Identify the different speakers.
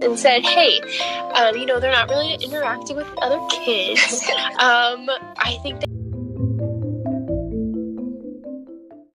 Speaker 1: and said, "Hey, um, you know, they're not really interacting with other kids. um, I think." That-